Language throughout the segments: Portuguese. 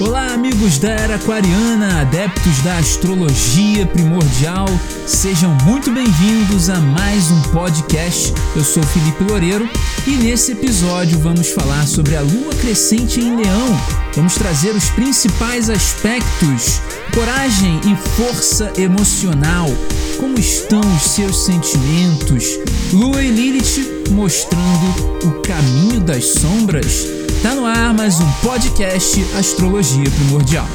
Olá, amigos da era aquariana, adeptos da astrologia primordial, sejam muito bem-vindos a mais um podcast. Eu sou Felipe Loureiro e nesse episódio vamos falar sobre a lua crescente em Leão. Vamos trazer os principais aspectos: coragem e força emocional. Como estão os seus sentimentos? Lua e Lilith mostrando o caminho das sombras. Tá no ar mais um podcast Astrologia Primordial.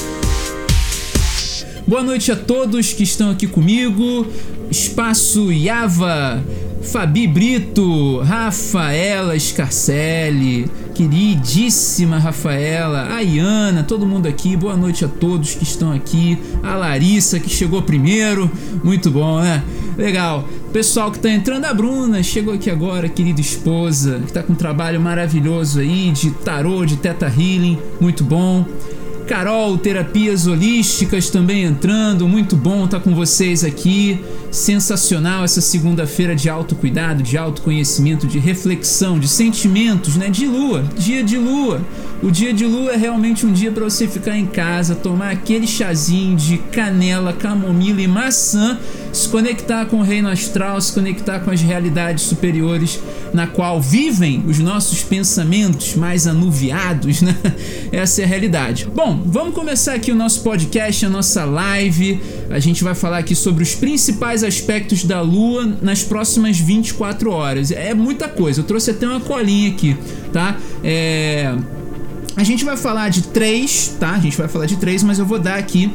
Boa noite a todos que estão aqui comigo. Espaço Yava, Fabi Brito, Rafaela Scarcelli, queridíssima Rafaela, a Iana, todo mundo aqui, boa noite a todos que estão aqui, a Larissa que chegou primeiro, muito bom, né? Legal. Pessoal que tá entrando, a Bruna chegou aqui agora, querida esposa, que tá com um trabalho maravilhoso aí de tarô, de teta healing, muito bom. Carol, terapias holísticas também entrando, muito bom estar tá com vocês aqui. Sensacional essa segunda-feira de autocuidado, de autoconhecimento, de reflexão, de sentimentos, né? De lua, dia de lua. O dia de lua é realmente um dia para você ficar em casa, tomar aquele chazinho de canela, camomila e maçã, se conectar com o reino astral, se conectar com as realidades superiores na qual vivem os nossos pensamentos mais anuviados, né? Essa é a realidade. Bom, vamos começar aqui o nosso podcast, a nossa live. A gente vai falar aqui sobre os principais aspectos da Lua nas próximas 24 horas. É muita coisa. Eu trouxe até uma colinha aqui, tá? É a gente vai falar de três, tá? A gente vai falar de três, mas eu vou dar aqui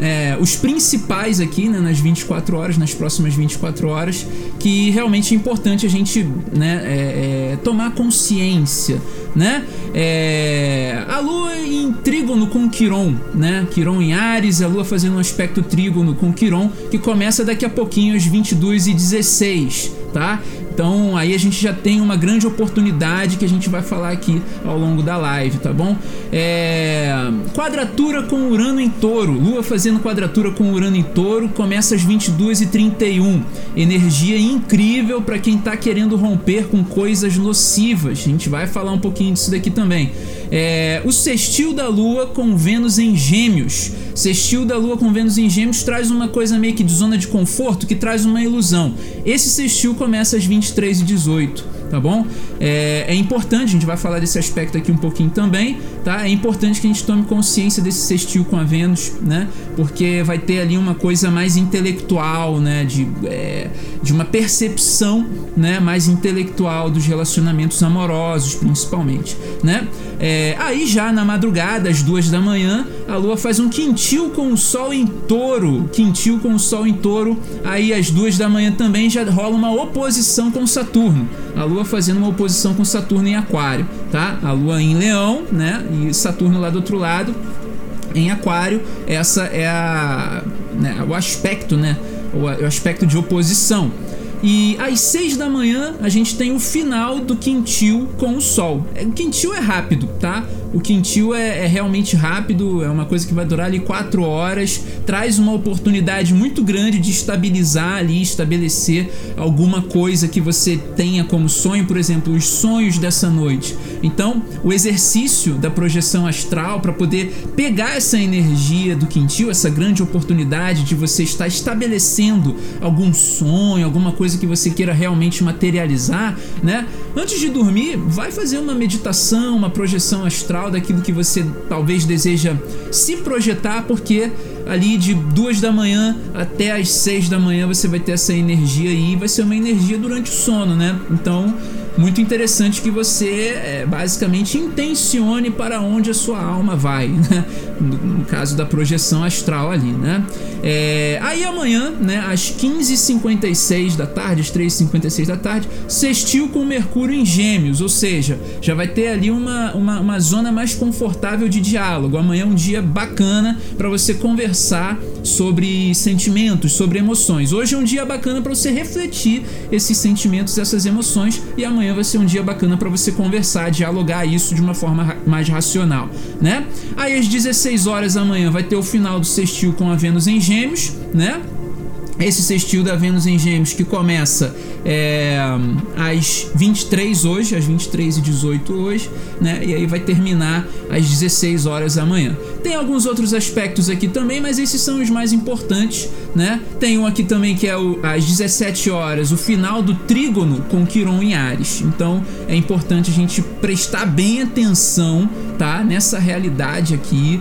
é, os principais aqui, né, nas 24 horas, nas próximas 24 horas, que realmente é importante a gente né, é, é, tomar consciência, né? É, a Lua em trígono com Quiron, né? Quiron em Ares, a Lua fazendo um aspecto trígono com Quiron, que começa daqui a pouquinho às 22 e 16 tá? Então aí a gente já tem uma grande oportunidade que a gente vai falar aqui ao longo da live, tá bom? É... Quadratura com Urano em Touro, Lua fazendo quadratura com Urano em Touro, começa às 22h31. Energia incrível para quem tá querendo romper com coisas nocivas. A gente vai falar um pouquinho disso daqui também. É... O sextil da Lua com Vênus em Gêmeos. Sextil da Lua com Vênus em Gêmeos traz uma coisa meio que de zona de conforto, que traz uma ilusão. Esse sextil começa às 23 e 18 tá bom? É, é, importante, a gente vai falar desse aspecto aqui um pouquinho também, tá? É importante que a gente tome consciência desse sextil com a Vênus, né? Porque vai ter ali uma coisa mais intelectual, né? De, é, de uma percepção, né? Mais intelectual dos relacionamentos amorosos, principalmente, né? É, aí já na madrugada, às duas da manhã, a Lua faz um quintil com o Sol em Touro, quintil com o Sol em Touro. Aí às duas da manhã também já rola uma oposição com Saturno a Lua fazendo uma oposição com Saturno em Aquário, tá? A Lua em Leão, né? E Saturno lá do outro lado em Aquário. Essa é a, né, o aspecto, né? O, o aspecto de oposição. E às 6 da manhã a gente tem o final do quintil com o sol. É, o quintil é rápido, tá? O quintil é, é, realmente rápido, é uma coisa que vai durar ali 4 horas, traz uma oportunidade muito grande de estabilizar ali, estabelecer alguma coisa que você tenha como sonho, por exemplo, os sonhos dessa noite. Então, o exercício da projeção astral para poder pegar essa energia do quintil, essa grande oportunidade de você estar estabelecendo algum sonho, alguma coisa que você queira realmente materializar, né? Antes de dormir, vai fazer uma meditação, uma projeção astral daquilo que você talvez deseja se projetar, porque ali de duas da manhã até as seis da manhã você vai ter essa energia aí, vai ser uma energia durante o sono, né? Então muito interessante que você é, basicamente intencione para onde a sua alma vai, né? no, no, caso da projeção astral ali, né? É, aí amanhã, né, às 15h56 da tarde, às 3h56 da tarde, sextil com Mercúrio em Gêmeos, ou seja, já vai ter ali uma, uma, uma zona mais confortável de diálogo. Amanhã é um dia bacana para você conversar sobre sentimentos, sobre emoções. Hoje é um dia bacana para você refletir esses sentimentos, essas emoções, e amanhã amanhã vai ser um dia bacana para você conversar, dialogar isso de uma forma mais racional, né? Aí às 16 horas da manhã vai ter o final do sextil com a Vênus em Gêmeos, né? esse sextil da Vênus em Gêmeos que começa é, às 23 hoje, às 23 e 18 hoje, né? E aí vai terminar às 16 horas da manhã. Tem alguns outros aspectos aqui também, mas esses são os mais importantes, né? Tem um aqui também que é o, às 17 horas, o final do trígono com Quiron em Ares. Então é importante a gente prestar bem atenção, tá? Nessa realidade aqui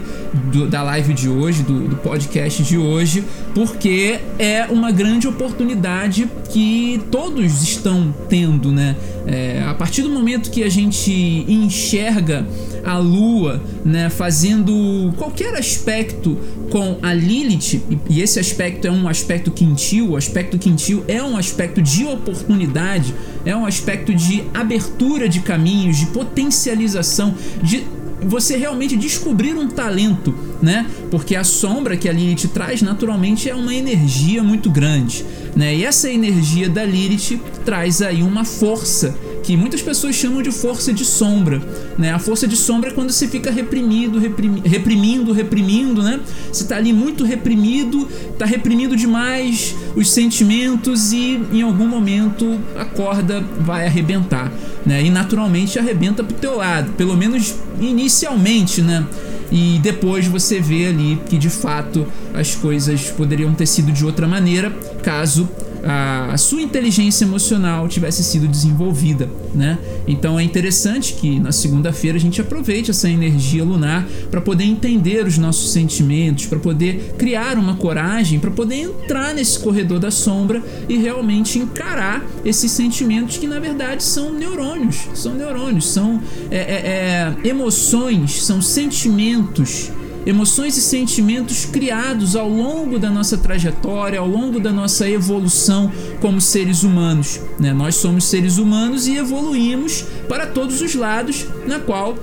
do, da live de hoje, do, do podcast de hoje, porque é uma grande oportunidade que todos estão tendo, né? É, a partir do momento que a gente enxerga a Lua, né, fazendo qualquer aspecto com a Lilith, e esse aspecto é um aspecto quintil, o aspecto quintil é um aspecto de oportunidade, é um aspecto de abertura de caminhos, de potencialização, de você realmente descobrir um talento, né? Porque a sombra que a Lilith traz naturalmente é uma energia muito grande, né? E essa energia da Lilith traz aí uma força que muitas pessoas chamam de força de sombra, né? A força de sombra é quando você fica reprimido, reprimi, reprimindo, reprimindo, né? Você tá ali muito reprimido, tá reprimindo demais os sentimentos e em algum momento a corda vai arrebentar, né? E naturalmente arrebenta pro teu lado, pelo menos inicialmente, né? E depois você vê ali que de fato as coisas poderiam ter sido de outra maneira caso a, a, sua inteligência emocional tivesse sido desenvolvida, né? Então é interessante que na segunda-feira a gente aproveite essa energia lunar para poder entender os nossos sentimentos, para poder criar uma coragem, para poder entrar nesse corredor da sombra e realmente encarar esses sentimentos que na verdade são neurônios, são neurônios, são é, é, é, emoções, são sentimentos emoções e sentimentos criados ao longo da nossa trajetória, ao longo da nossa evolução como seres humanos. Né? Nós somos seres humanos e evoluímos para todos os lados, na qual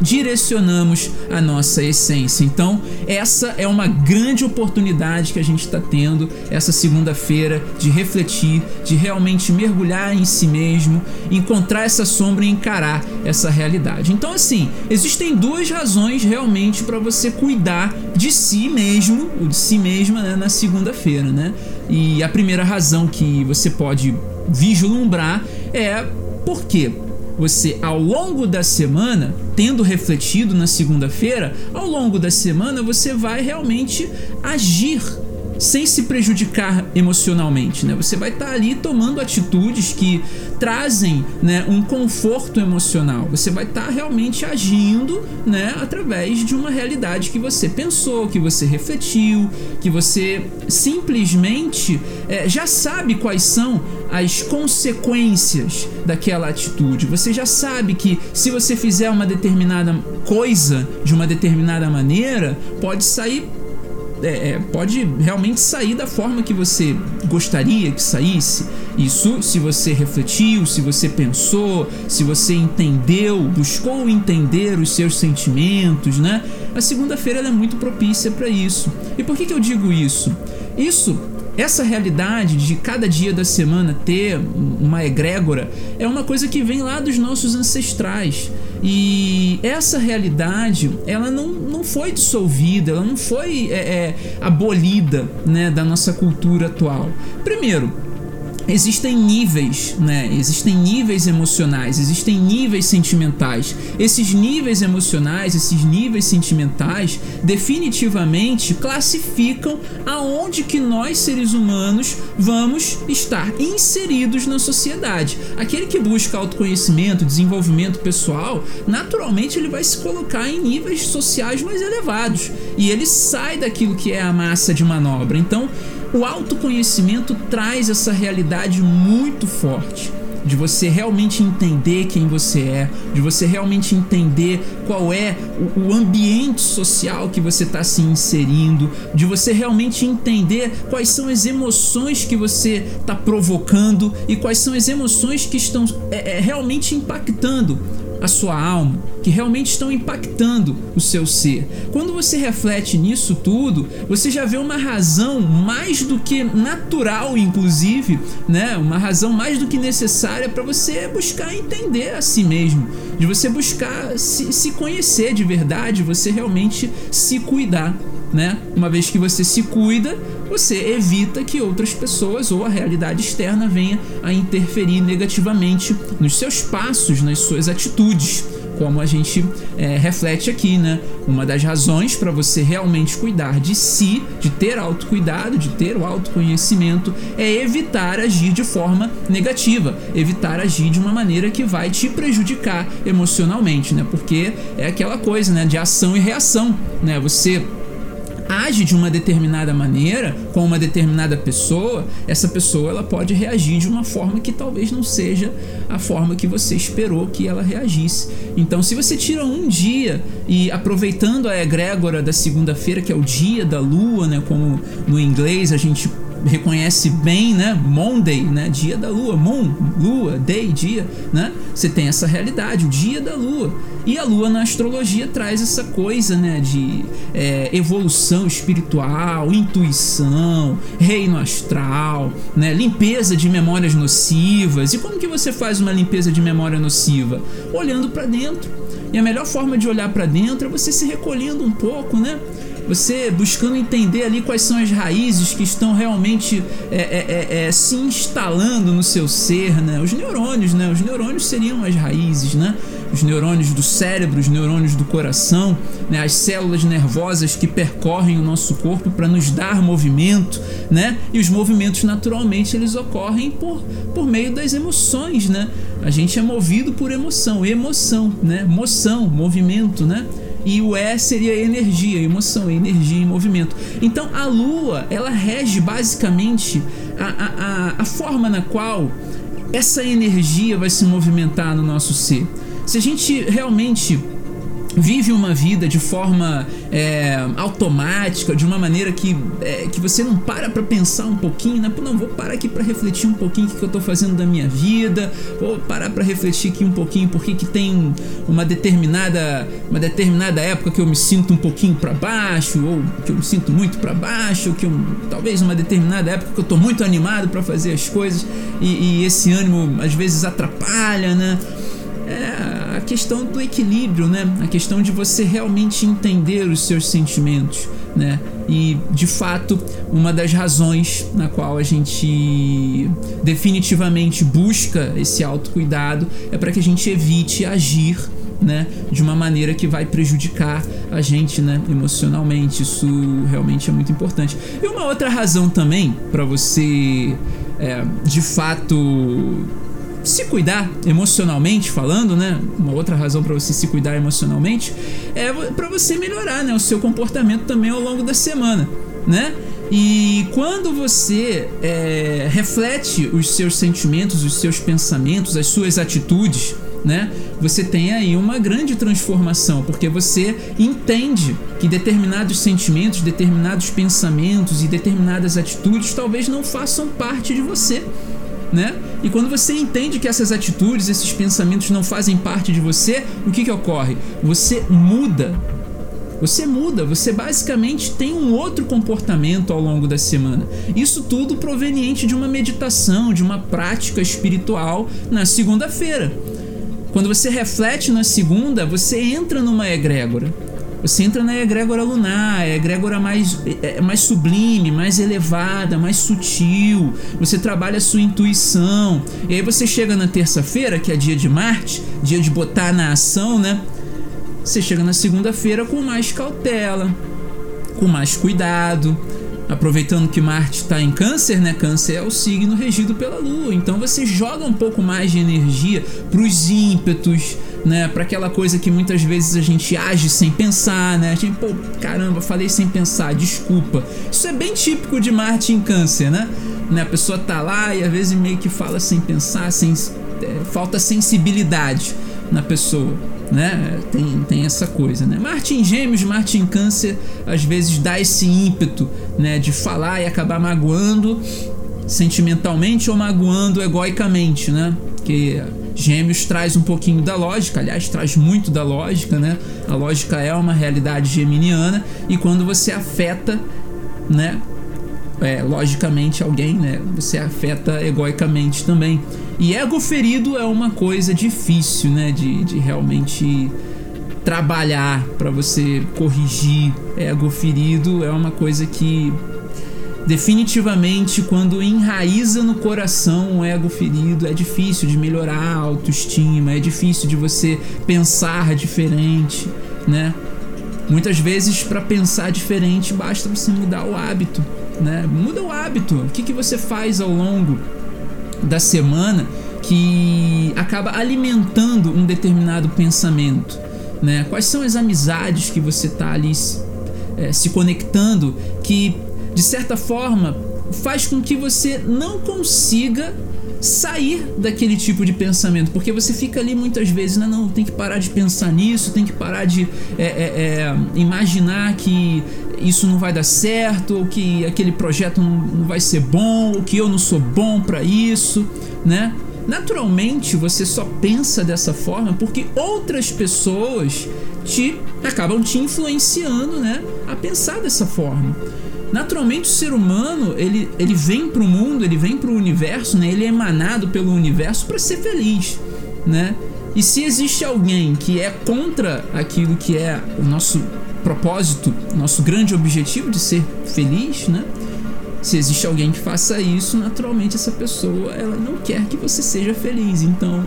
direcionamos a nossa essência. Então, essa é uma grande oportunidade que a gente está tendo essa segunda-feira de refletir, de realmente mergulhar em si mesmo, encontrar essa sombra e encarar essa realidade. Então, assim, existem duas razões realmente para você cuidar de si mesmo, ou de si mesma, né, na segunda-feira, né? E a primeira razão que você pode vislumbrar é por quê? Você ao longo da semana, tendo refletido na segunda-feira, ao longo da semana você vai realmente agir sem se prejudicar emocionalmente, né? Você vai estar tá ali tomando atitudes que trazem, né, um conforto emocional. Você vai estar tá realmente agindo, né, através de uma realidade que você pensou, que você refletiu, que você simplesmente é, já sabe quais são as consequências daquela atitude. Você já sabe que se você fizer uma determinada coisa de uma determinada maneira, pode sair é, é, pode realmente sair da forma que você gostaria que saísse. Isso se você refletiu, se você pensou, se você entendeu, buscou entender os seus sentimentos, né? A segunda-feira é muito propícia para isso. E por que, que eu digo isso? Isso essa realidade de cada dia da semana ter uma egrégora é uma coisa que vem lá dos nossos ancestrais. E essa realidade, ela não, não foi dissolvida, ela não foi é, é, abolida né, da nossa cultura atual. Primeiro, existem níveis, né? Existem níveis emocionais, existem níveis sentimentais. Esses níveis emocionais, esses níveis sentimentais, definitivamente classificam aonde que nós seres humanos vamos estar inseridos na sociedade. Aquele que busca autoconhecimento, desenvolvimento pessoal, naturalmente ele vai se colocar em níveis sociais mais elevados e ele sai daquilo que é a massa de manobra. Então, o autoconhecimento traz essa realidade muito forte de você realmente entender quem você é, de você realmente entender qual é o, ambiente social que você está se inserindo, de você realmente entender quais são as emoções que você está provocando e quais são as emoções que estão é, é, realmente impactando a sua alma, que realmente estão impactando o seu ser. Quando você reflete nisso tudo, você já vê uma razão mais do que natural, inclusive, né? Uma razão mais do que necessária para você buscar entender a si mesmo, de você buscar se, se conhecer de verdade, você realmente se cuidar. Né? Uma vez que você se cuida, você evita que outras pessoas ou a realidade externa venha a interferir negativamente nos seus passos, nas suas atitudes como a gente é, reflete aqui, né? Uma das razões para você realmente cuidar de si, de ter autocuidado, de ter o autoconhecimento, é evitar agir de forma negativa, evitar agir de uma maneira que vai te prejudicar emocionalmente, né? Porque é aquela coisa, né? De ação e reação, né? Você age de uma determinada maneira com uma determinada pessoa, essa pessoa ela pode reagir de uma forma que talvez não seja a forma que você esperou que ela reagisse. Então, se você tira um dia e aproveitando a egrégora da segunda-feira, que é o dia da lua, né, como no inglês a gente reconhece bem, né? Monday, né? Dia da lua, moon, lua, day, dia, né? Você tem essa realidade, o dia da lua. E a lua na astrologia traz essa coisa, né? De é, evolução espiritual, intuição, reino astral, né? Limpeza de memórias nocivas. E como que você faz uma limpeza de memória nociva? Olhando para dentro. E a melhor forma de olhar para dentro é você se recolhendo um pouco, né? Você buscando entender ali quais são as raízes que estão realmente é, é, é, é, se instalando no seu ser, né? Os neurônios, né? Os neurônios seriam as raízes, né? Os neurônios do cérebro, os neurônios do coração, né? As células nervosas que percorrem o nosso corpo para nos dar movimento, né? E os movimentos naturalmente eles ocorrem por, por meio das emoções, né? A gente é movido por emoção, emoção, né? Moção, movimento, né? E o E seria energia, emoção, energia em movimento. Então a Lua ela rege basicamente a, a, a, forma na qual essa energia vai se movimentar no nosso ser. Se a gente realmente vive uma vida de forma é, automática, de uma maneira que, é, que você não para para pensar um pouquinho, né? Não, vou parar aqui para refletir um pouquinho o que eu tô fazendo da minha vida, vou parar para refletir aqui um pouquinho porque que tem uma determinada uma determinada época que eu me sinto um pouquinho para baixo ou que eu me sinto muito para baixo, ou que eu, talvez uma determinada época que eu tô muito animado para fazer as coisas e, e esse ânimo às vezes atrapalha, né? é questão do equilíbrio, né? A questão de você realmente entender os seus sentimentos, né? E de fato, uma das razões na qual a gente definitivamente busca esse autocuidado é para que a gente evite agir né, de uma maneira que vai prejudicar a gente, né, emocionalmente. Isso realmente é muito importante. E uma outra razão também para você, é, de fato, se cuidar emocionalmente falando, né? Uma outra razão para você se cuidar emocionalmente é para você melhorar, né, o seu comportamento também ao longo da semana, né? E quando você é, reflete os seus sentimentos, os seus pensamentos, as suas atitudes, né? Você tem aí uma grande transformação, porque você entende que determinados sentimentos, determinados pensamentos e determinadas atitudes talvez não façam parte de você né? E quando você entende que essas atitudes, esses pensamentos não fazem parte de você, o que que ocorre? Você muda. Você muda, você basicamente tem um outro comportamento ao longo da semana. Isso tudo proveniente de uma meditação, de uma prática espiritual na segunda-feira. Quando você reflete na segunda, você entra numa egrégora. Você entra na egrégora lunar, a egrégora mais, é, é, mais sublime, mais elevada, mais sutil. Você trabalha a sua intuição. E aí você chega na terça-feira, que é dia de Marte, dia de botar na ação, né? Você chega na segunda-feira com mais cautela, com mais cuidado, aproveitando que Marte está em Câncer, né? Câncer é o signo regido pela Lua. Então você joga um pouco mais de energia para os ímpetos, né? Para aquela coisa que muitas vezes a gente age sem pensar, né? A gente, pô, caramba, falei sem pensar, desculpa. Isso é bem típico de Marte em Câncer, né? né? A pessoa tá lá e às vezes meio que fala sem pensar, sem é, falta sensibilidade na pessoa, né? Tem, tem essa coisa, né? Marte em Gêmeos, Marte em Câncer, às vezes dá esse ímpeto, né? De falar e acabar magoando sentimentalmente ou magoando egoicamente, né? Que Gêmeos traz um pouquinho da lógica, aliás, traz muito da lógica, né? A lógica é uma realidade geminiana e quando você afeta, né? É, logicamente alguém, né? Você afeta egoicamente também. E ego ferido é uma coisa difícil, né? De, de realmente trabalhar, para você corrigir ego ferido, é uma coisa que definitivamente quando enraiza no coração o ego ferido, é difícil de melhorar a autoestima, é difícil de você pensar diferente, né? Muitas vezes para pensar diferente basta você mudar o hábito, né? Muda o hábito. O que, que você faz ao longo da semana que acaba alimentando um determinado pensamento, né? Quais são as amizades que você está ali é, se conectando que de certa forma faz com que você não consiga sair daquele tipo de pensamento, porque você fica ali muitas vezes, não, não, tem que parar de pensar nisso, tem que parar de é, é, é, imaginar que isso não vai dar certo, ou que aquele projeto não, não vai ser bom, ou que eu não sou bom para isso, né? Naturalmente você só pensa dessa forma porque outras pessoas te acabam te influenciando, né, a pensar dessa forma. Naturalmente o ser humano, ele, ele vem para o mundo, ele vem para o universo, né? Ele é emanado pelo universo para ser feliz, né? E se existe alguém que é contra aquilo que é o nosso propósito, nosso grande objetivo de ser feliz, né? Se existe alguém que faça isso, naturalmente essa pessoa ela não quer que você seja feliz. Então,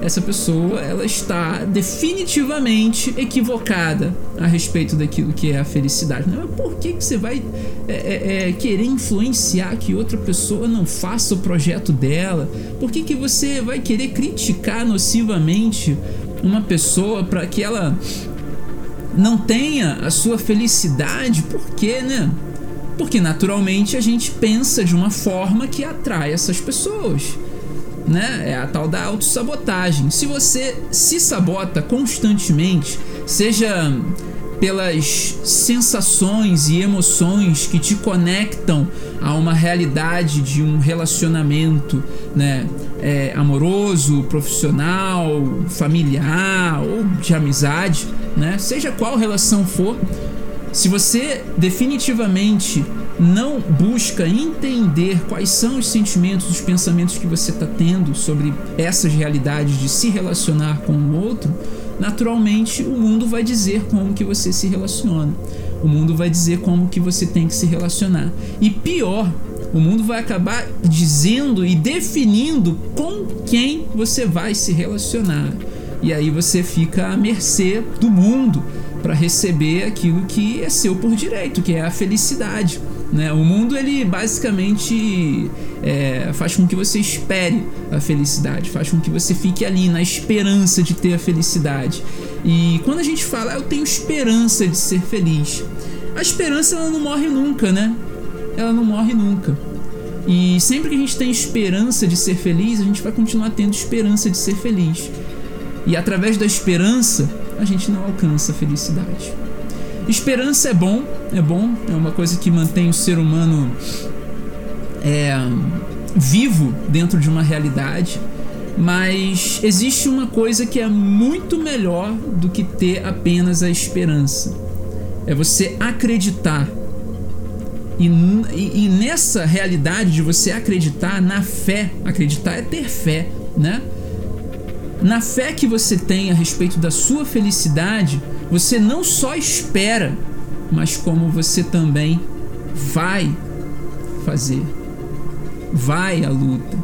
essa pessoa ela está definitivamente equivocada a respeito daquilo que é a felicidade. É por que, que você vai é, é, é, querer influenciar que outra pessoa não faça o projeto dela? Por que, que você vai querer criticar nocivamente uma pessoa para que ela não tenha a sua felicidade? Por quê, né? Porque naturalmente a gente pensa de uma forma que atrai essas pessoas né? É a tal da autossabotagem. Se você se sabota constantemente, seja pelas sensações e emoções que te conectam a uma realidade de um relacionamento, né? É, amoroso, profissional, familiar ou de amizade, né? Seja qual relação for, se você definitivamente não busca entender quais são os sentimentos, os pensamentos que você está tendo sobre essas realidades de se relacionar com o outro, naturalmente o mundo vai dizer como que você se relaciona. O mundo vai dizer como que você tem que se relacionar. E pior, o mundo vai acabar dizendo e definindo com quem você vai se relacionar. E aí você fica à mercê do mundo para receber aquilo que é seu por direito, que é a felicidade. Né? O mundo ele basicamente é, faz com que você espere a felicidade, faz com que você fique ali na esperança de ter a felicidade. E quando a gente fala, ah, eu tenho esperança de ser feliz, a esperança ela não morre nunca, né? Ela não morre nunca. E sempre que a gente tem esperança de ser feliz, a gente vai continuar tendo esperança de ser feliz. E através da esperança, a gente não alcança a felicidade. Esperança é bom, é bom, é uma coisa que mantém o ser humano é, vivo dentro de uma realidade, mas existe uma coisa que é muito melhor do que ter apenas a esperança. É você acreditar. E, e, e nessa realidade de você acreditar na fé, acreditar é ter fé, né? Na fé que você tem a respeito da sua felicidade, você não só espera, mas como você também vai fazer. Vai à luta.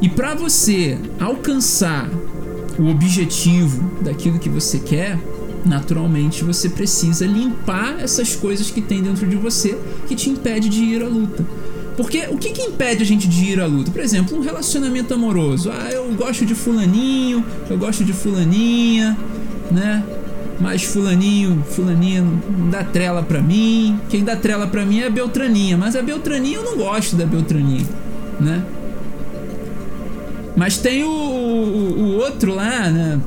E para você alcançar o objetivo daquilo que você quer, naturalmente você precisa limpar essas coisas que tem dentro de você que te impede de ir à luta. Porque o que, que impede a gente de ir à luta? Por exemplo, um relacionamento amoroso. Ah, eu gosto de fulaninho, eu gosto de fulaninha, né? Mas fulaninho, fulaninha não dá trela pra mim. Quem dá trela pra mim é a Beltraninha. Mas a Beltraninha eu não gosto da Beltraninha, né? Mas tem o, o, o outro lá, né?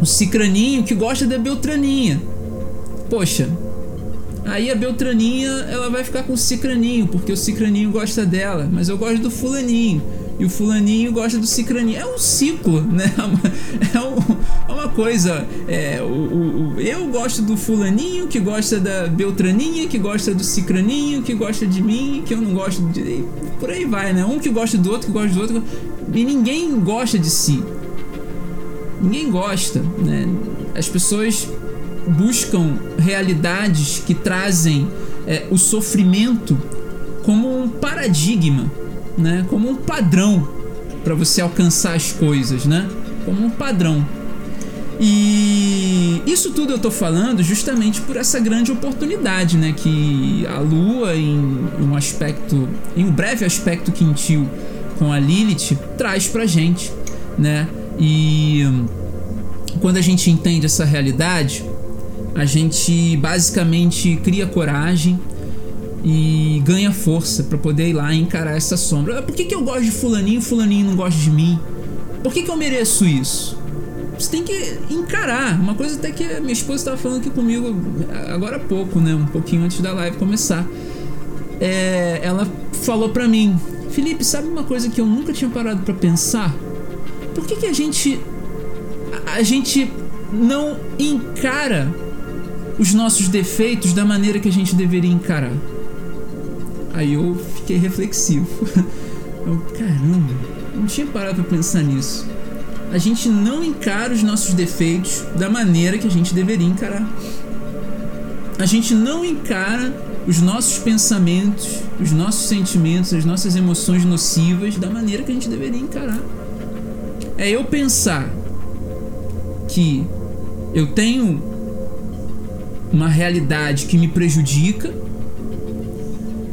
O Cicraninho que gosta da Beltraninha. Poxa, aí a Beltraninha ela vai ficar com o Cicraninho, porque o Cicraninho gosta dela, mas eu gosto do Fulaninho e o fulaninho gosta do cicraninho. É um ciclo, né? É, um, é uma coisa. É, o, o, eu gosto do fulaninho, que gosta da Beltraninha, que gosta do cicraninho, que gosta de mim, que eu não gosto de. Por aí vai, né? Um que gosta do outro, que gosta do outro. E ninguém gosta de si. Ninguém gosta, né? As pessoas buscam realidades que trazem é, o sofrimento como um paradigma, né? Como um padrão para você alcançar as coisas, né? Como um padrão. E isso tudo eu tô falando justamente por essa grande oportunidade, né? Que a Lua, em um aspecto, em um breve aspecto quintil com a Lilith, traz pra gente, né? E quando a gente entende essa realidade, a gente basicamente cria coragem e ganha força para poder ir lá encarar essa sombra. Por que, que eu gosto de fulaninho e fulaninho não gosta de mim? Por que, que eu mereço isso? Você tem que encarar. Uma coisa até que minha esposa estava falando aqui comigo agora há pouco, né? Um pouquinho antes da live começar. É, ela falou para mim, Felipe, sabe uma coisa que eu nunca tinha parado para pensar? Por que, que a gente a gente não encara os nossos defeitos da maneira que a gente deveria encarar? Aí eu fiquei reflexivo. Eu, caramba, não tinha parado pra pensar nisso. A gente não encara os nossos defeitos da maneira que a gente deveria encarar. A gente não encara os nossos pensamentos, os nossos sentimentos, as nossas emoções nocivas da maneira que a gente deveria encarar. É eu pensar que eu tenho uma realidade que me prejudica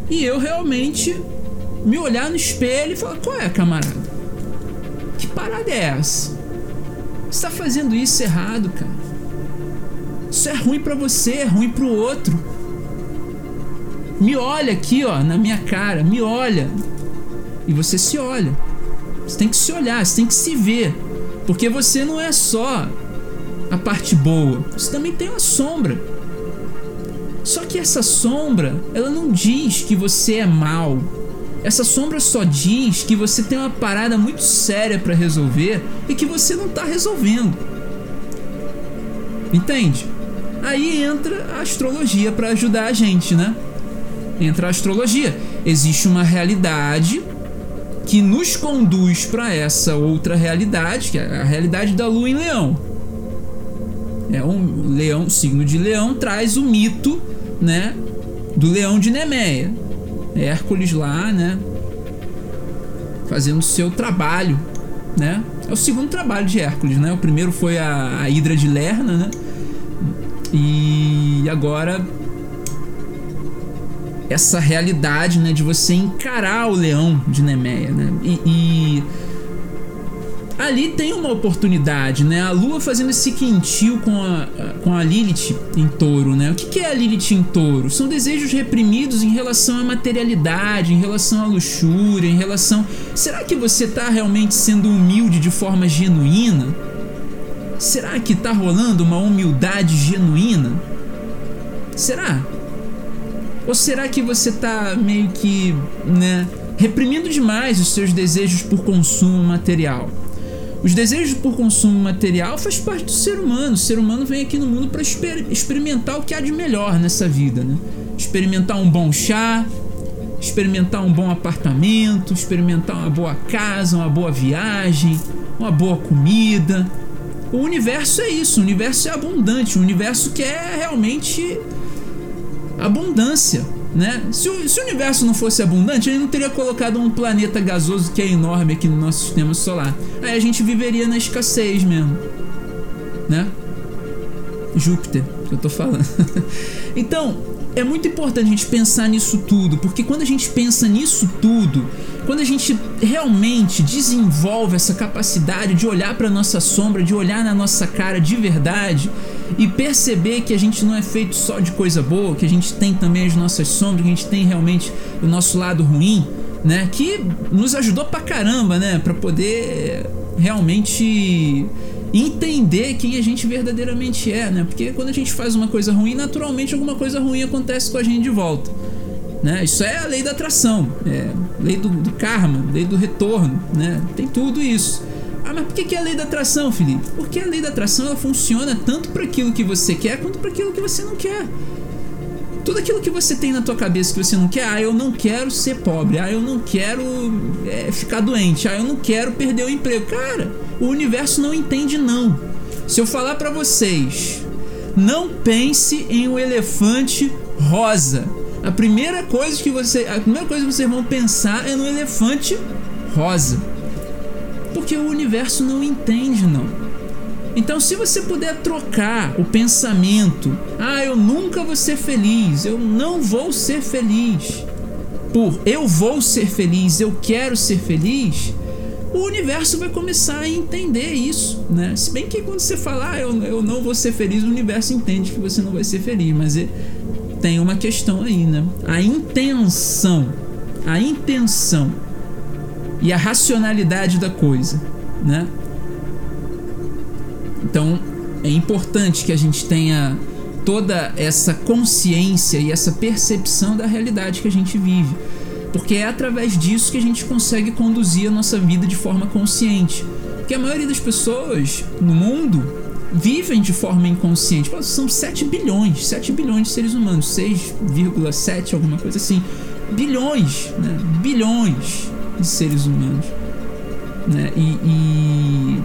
e eu realmente me olhar no espelho e falar: qual é, camarada? Que parada é essa? Você tá fazendo isso errado, cara. Isso é ruim para você, é ruim pro outro. Me olha aqui, ó, na minha cara, me olha. E você se olha. Você tem que se olhar, você tem que se ver. Porque você não é só a parte boa, você também tem uma sombra. Só que essa sombra, ela não diz que você é mal. Essa sombra só diz que você tem uma parada muito séria para resolver e que você não tá resolvendo. Entende? Aí entra a astrologia para ajudar a gente, né? Entra a astrologia. Existe uma realidade que nos conduz para essa outra realidade, que é a realidade da lua em leão. É um leão, signo de leão traz o mito né, do leão de Nemeia. Hércules lá, né, fazendo seu trabalho, né? É o segundo trabalho de Hércules, né? O primeiro foi a, a Hidra de Lerna, né? E agora essa realidade, né, de você encarar o leão de Nemeia, né? E, e ali tem uma oportunidade, né? A Lua fazendo esse quintil com a, com a Lilith em touro, né? O que, é a Lilith em touro? São desejos reprimidos em relação à materialidade, em relação à luxúria, em relação. Será que você está realmente sendo humilde de forma genuína? Será que está rolando uma humildade genuína? Será? Ou será que você está meio que, né, reprimindo demais os seus desejos por consumo material? Os desejos por consumo material faz parte do ser humano. O ser humano vem aqui no mundo para exper experimentar o que há de melhor nessa vida, né? Experimentar um bom chá, experimentar um bom apartamento, experimentar uma boa casa, uma boa viagem, uma boa comida. O universo é isso, o universo é abundante, o universo quer realmente abundância né? Se o, se o universo não fosse abundante, ele não teria colocado um planeta gasoso que é enorme aqui no nosso sistema solar. Aí a gente viveria na escassez mesmo, né? Júpiter, que eu tô falando. então, é muito importante a gente pensar nisso tudo, porque quando a gente pensa nisso tudo, quando a gente realmente desenvolve essa capacidade de olhar para nossa sombra, de olhar na nossa cara de verdade e perceber que a gente não é feito só de coisa boa, que a gente tem também as nossas sombras, que a gente tem realmente o nosso lado ruim, né? Que nos ajudou pra caramba, né? Para poder realmente entender quem a gente verdadeiramente é, né? Porque quando a gente faz uma coisa ruim, naturalmente alguma coisa ruim acontece com a gente de volta. Né? Isso é a lei da atração, é lei do, do karma, lei do retorno, né? Tem tudo isso. Ah, mas por que, é a lei da atração, Felipe? Porque a lei da atração ela funciona tanto para aquilo que você quer quanto para aquilo que você não quer. Tudo aquilo que você tem na tua cabeça que você não quer, ah, eu não quero ser pobre, ah, eu não quero é, ficar doente, ah, eu não quero perder o emprego. Cara, o universo não entende não. Se eu falar para vocês, não pense em um elefante rosa. A primeira coisa que você, a primeira coisa que vocês vão pensar é no elefante rosa. Porque o universo não entende não. Então, se você puder trocar o pensamento, ah, eu nunca vou ser feliz, eu não vou ser feliz, por eu vou ser feliz, eu quero ser feliz, o universo vai começar a entender isso, né? Se bem que quando você falar, ah, eu, eu não vou ser feliz, o universo entende que você não vai ser feliz, mas é, tem uma questão aí, né? A intenção, a intenção e a racionalidade da coisa, né? Então é importante que a gente tenha toda essa consciência e essa percepção da realidade que a gente vive, porque é através disso que a gente consegue conduzir a nossa vida de forma consciente. Porque a maioria das pessoas no mundo vivem de forma inconsciente. São 7 bilhões, 7 bilhões de seres humanos, 6,7 alguma coisa assim. Bilhões, né? Bilhões de seres humanos. Né? E, e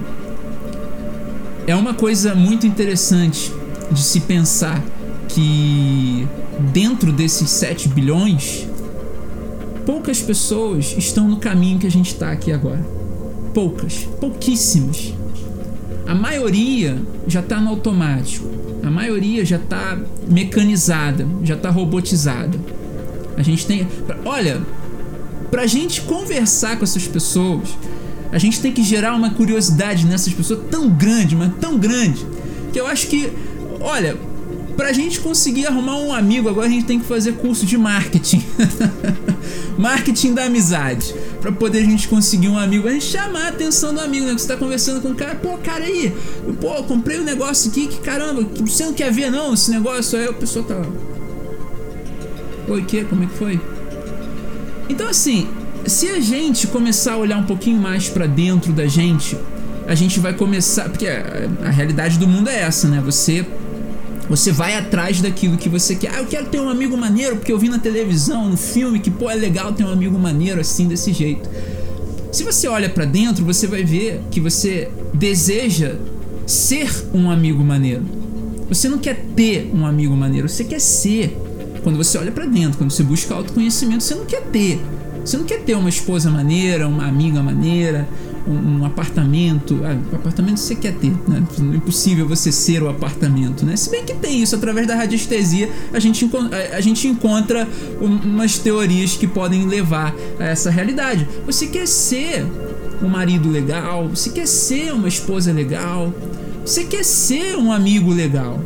é uma coisa muito interessante de se pensar que dentro desses 7 bilhões, poucas pessoas estão no caminho que a gente está aqui agora. Poucas, pouquíssimas. A maioria já está no automático. A maioria já está mecanizada, já está robotizada. A gente tem. Olha, para a gente conversar com essas pessoas, a gente tem que gerar uma curiosidade nessas pessoas tão grande, mas tão grande, que eu acho que, olha, pra gente conseguir arrumar um amigo, agora a gente tem que fazer curso de marketing. marketing da amizade. Pra poder a gente conseguir um amigo, a gente chamar a atenção do amigo, né? Que você tá conversando com o cara, pô, cara aí, pô, comprei um negócio aqui que caramba, você não quer ver não esse negócio? Aí a pessoa tá. Oi, que? Como é que foi? Então assim, se a gente começar a olhar um pouquinho mais para dentro da gente, a gente vai começar, porque a, a, realidade do mundo é essa, né? Você você vai atrás daquilo que você quer. Ah, eu quero ter um amigo maneiro porque eu vi na televisão, no filme que pô, é legal ter um amigo maneiro assim desse jeito. Se você olha para dentro, você vai ver que você deseja ser um amigo maneiro. Você não quer ter um amigo maneiro, você quer ser. Quando você olha para dentro, quando você busca autoconhecimento, você não quer ter, você não quer ter uma esposa maneira, uma amiga maneira, um, um apartamento. Ah, apartamento você quer ter, né? É impossível você ser o apartamento, né? Se bem que tem isso, através da radiestesia a gente, a, a gente encontra umas teorias que podem levar a essa realidade. Você quer ser um marido legal, você quer ser uma esposa legal, você quer ser um amigo legal,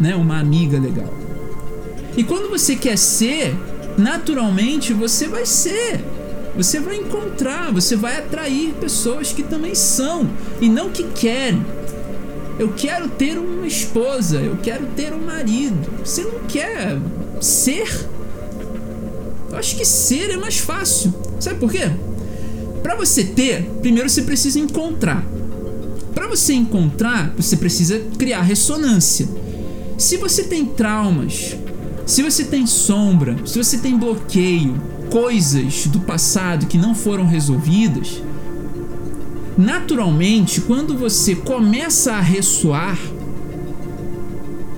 né? Uma amiga legal. E quando você quer ser, naturalmente você vai ser. Você vai encontrar, você vai atrair pessoas que também são e não que querem. Eu quero ter uma esposa, eu quero ter um marido. Você não quer ser? Eu acho que ser é mais fácil. Sabe por quê? Para você ter, primeiro você precisa encontrar. Para você encontrar, você precisa criar ressonância. Se você tem traumas, se você tem sombra, se você tem bloqueio, coisas do passado que não foram resolvidas, naturalmente, quando você começa a ressoar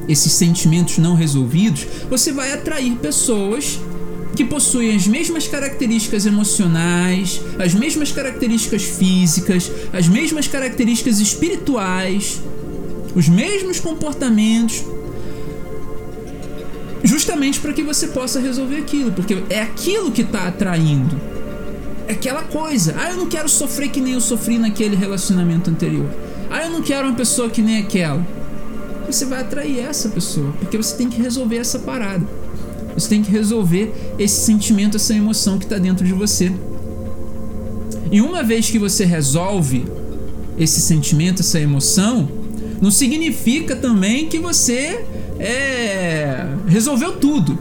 esses sentimentos não resolvidos, você vai atrair pessoas que possuem as mesmas características emocionais, as mesmas características físicas, as mesmas características espirituais, os mesmos comportamentos, justamente para que você possa resolver aquilo, porque é aquilo que está atraindo. É aquela coisa. Ah, eu não quero sofrer que nem eu sofri naquele relacionamento anterior. Ah, eu não quero uma pessoa que nem aquela. Você vai atrair essa pessoa, porque você tem que resolver essa parada. Você tem que resolver esse sentimento, essa emoção que está dentro de você. E uma vez que você resolve esse sentimento, essa emoção, não significa também que você é, resolveu tudo,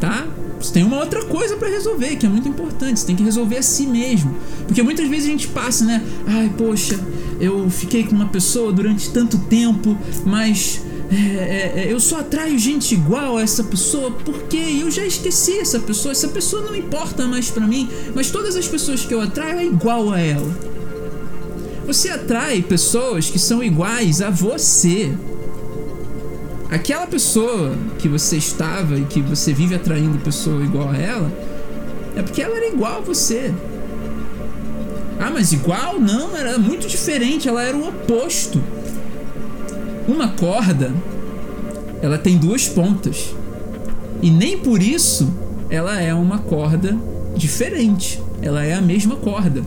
tá? Você tem uma outra coisa para resolver que é muito importante. Você tem que resolver a si mesmo, porque muitas vezes a gente passa, né? Ai, poxa, eu fiquei com uma pessoa durante tanto tempo, mas é, é, é, eu só atraio gente igual a essa pessoa porque eu já esqueci essa pessoa, essa pessoa não importa mais para mim, mas todas as pessoas que eu atraio é igual a ela. Você atrai pessoas que são iguais a você. Aquela pessoa que você estava e que você vive atraindo pessoa igual a ela, é porque ela era igual a você. Ah, mas igual? Não, era muito diferente, ela era o oposto. Uma corda, ela tem duas pontas. E nem por isso ela é uma corda diferente. Ela é a mesma corda.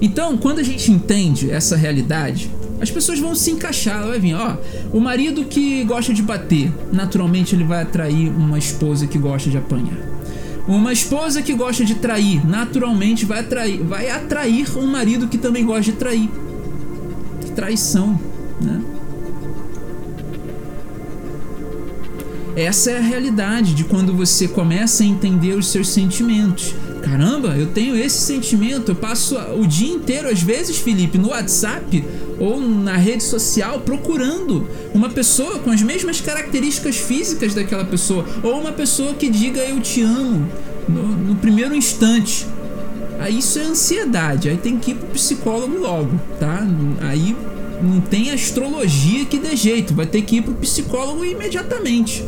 Então, quando a gente entende essa realidade, as pessoas vão se encaixar. Vai vir, ó, o marido que gosta de bater, naturalmente ele vai atrair uma esposa que gosta de apanhar. Uma esposa que gosta de trair, naturalmente vai atrair, vai atrair um marido que também gosta de trair. Traição, né? Essa é a realidade de quando você começa a entender os seus sentimentos. Caramba, eu tenho esse sentimento, eu passo o dia inteiro, às vezes, Felipe, no WhatsApp ou na rede social procurando uma pessoa com as mesmas características físicas daquela pessoa, ou uma pessoa que diga eu te amo no, no primeiro instante. Aí isso é ansiedade, aí tem que ir pro psicólogo logo, tá? Aí não tem astrologia que dê jeito, vai ter que ir pro psicólogo imediatamente.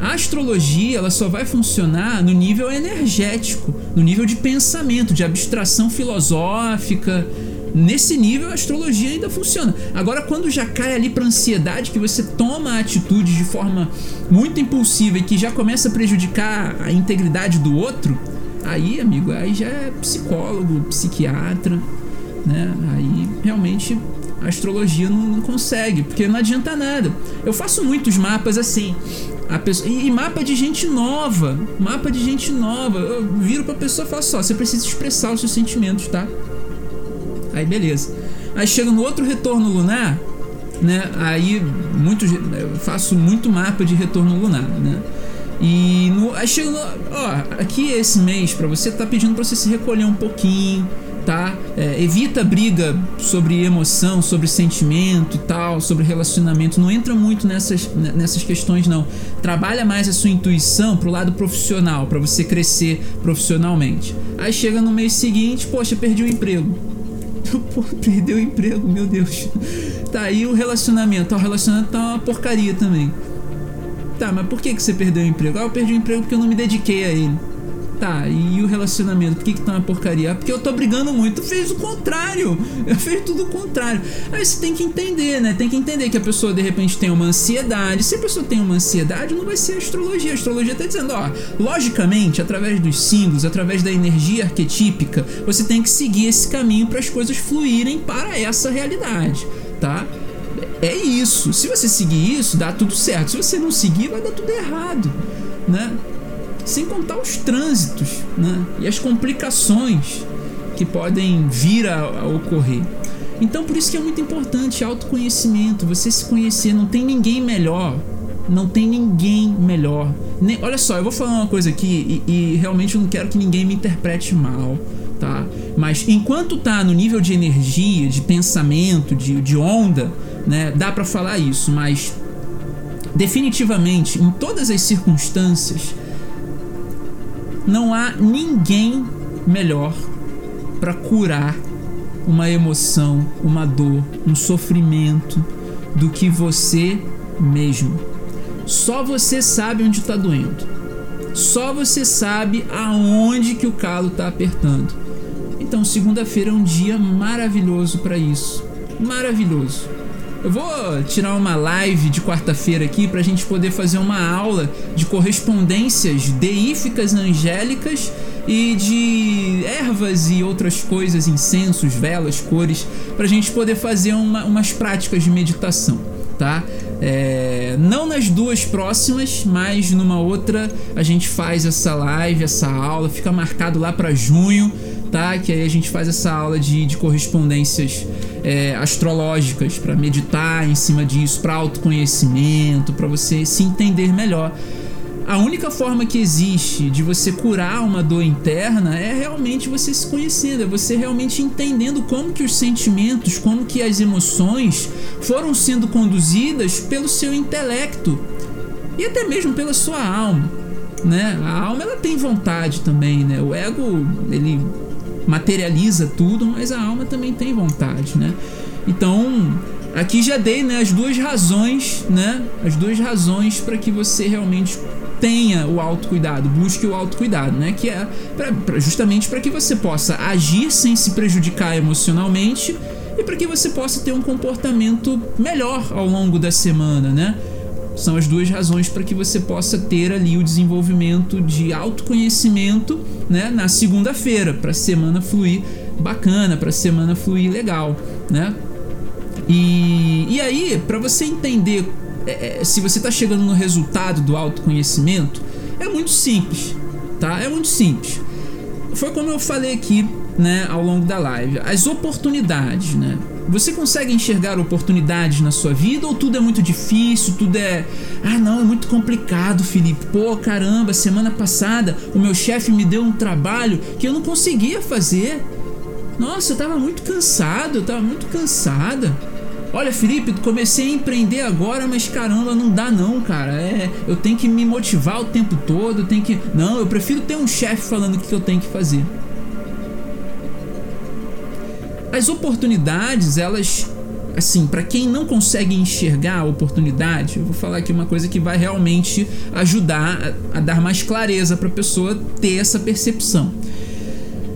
A astrologia ela só vai funcionar no nível energético, no nível de pensamento, de abstração filosófica. Nesse nível a astrologia ainda funciona. Agora, quando já cai ali para ansiedade, que você toma a atitude de forma muito impulsiva e que já começa a prejudicar a integridade do outro, aí, amigo, aí já é psicólogo, psiquiatra, né? Aí realmente a astrologia não, não, consegue, porque não adianta nada. Eu faço muitos mapas assim. Pessoa, e, e, mapa de gente nova. Mapa de gente nova. Eu viro pra pessoa e falo só, você precisa expressar os seus sentimentos, tá? Aí beleza. Aí chega no outro retorno lunar, né? Aí muito, eu faço muito mapa de retorno lunar, né? E no, aí chega no, ó, aqui esse mês para você tá pedindo para você se recolher um pouquinho, tá? É, evita briga sobre emoção, sobre sentimento, tal, sobre relacionamento. Não entra muito nessas, nessas questões não. Trabalha mais a sua intuição pro lado profissional, para você crescer profissionalmente. Aí chega no mês seguinte, poxa, perdi o emprego. Perdeu o emprego, meu Deus. Tá aí o relacionamento. o relacionamento tá uma porcaria também. Tá, mas por que, que você perdeu o emprego? Ah, eu perdi o emprego porque eu não me dediquei a ele. Tá, e o relacionamento? Por que, que tá uma porcaria? Ah, porque eu tô brigando muito. Fez o contrário. Eu fiz tudo o contrário. Aí você tem que entender, né? Tem que entender que a pessoa de repente tem uma ansiedade. Se a pessoa tem uma ansiedade, não vai ser a astrologia. A astrologia tá dizendo, ó, logicamente, através dos símbolos, através da energia arquetípica, você tem que seguir esse caminho para as coisas fluírem para essa realidade, tá? É isso. Se você seguir isso, dá tudo certo. Se você não seguir, vai dar tudo errado, né? Sem contar os trânsitos né? e as complicações que podem vir a, a, ocorrer. Então, por isso que é muito importante autoconhecimento, você se conhecer. Não tem ninguém melhor, não tem ninguém melhor. Nem, olha só, eu vou falar uma coisa aqui e, e realmente eu não quero que ninguém me interprete mal. Tá? Mas enquanto tá no nível de energia, de pensamento, de, de onda, né, dá para falar isso, mas definitivamente em todas as circunstâncias não há ninguém melhor para curar uma emoção, uma dor, um sofrimento do que você mesmo. Só você sabe onde está doendo. Só você sabe aonde que o calo está apertando. Então, segunda-feira é um dia maravilhoso para isso. Maravilhoso. Eu vou tirar uma live de quarta-feira aqui para a gente poder fazer uma aula de correspondências deíficas angélicas e de ervas e outras coisas, incensos, velas, cores, para a gente poder fazer uma, umas práticas de meditação, tá? É, não nas duas próximas, mas numa outra a gente faz essa live, essa aula, fica marcado lá para junho tá? Que aí a gente faz essa aula de, de correspondências é, astrológicas para meditar em cima disso, para autoconhecimento, para você se entender melhor. a única forma que existe de você curar uma dor interna é realmente você se conhecendo, é você realmente entendendo como que os sentimentos, como que as emoções foram sendo conduzidas pelo seu intelecto e até mesmo pela sua alma, né? A alma ela tem vontade também, né? O ego ele materializa tudo, mas a alma também tem vontade, né? Então, aqui já dei né, as duas razões, né? As duas razões para que você realmente tenha o autocuidado, busque o autocuidado, né? Que é pra, pra justamente para que você possa agir sem se prejudicar emocionalmente e para que você possa ter um comportamento melhor ao longo da semana, né? São as duas razões para que você possa ter ali o desenvolvimento de autoconhecimento, né, na segunda-feira, para a semana fluir bacana, para a semana fluir legal, né? E, e aí, para você entender é, é, se você está chegando no resultado do autoconhecimento, é muito simples, tá? É muito simples. Foi como eu falei aqui, né, ao longo da live, as oportunidades, né? Você consegue enxergar oportunidades na sua vida ou tudo é muito difícil, tudo é, ah, não, é muito complicado, Felipe. Pô, caramba, semana passada o meu chefe me deu um trabalho que eu não conseguia fazer. Nossa, eu tava muito cansado, eu tava muito cansada. Olha, Felipe, comecei a empreender agora, mas caramba, não dá não, cara. É, eu tenho que me motivar o tempo todo, eu tenho que. Não, eu prefiro ter um chefe falando o que eu tenho que fazer. As oportunidades, elas assim, para quem não consegue enxergar a oportunidade, eu vou falar aqui uma coisa que vai realmente ajudar a, a dar mais clareza para a pessoa ter essa percepção.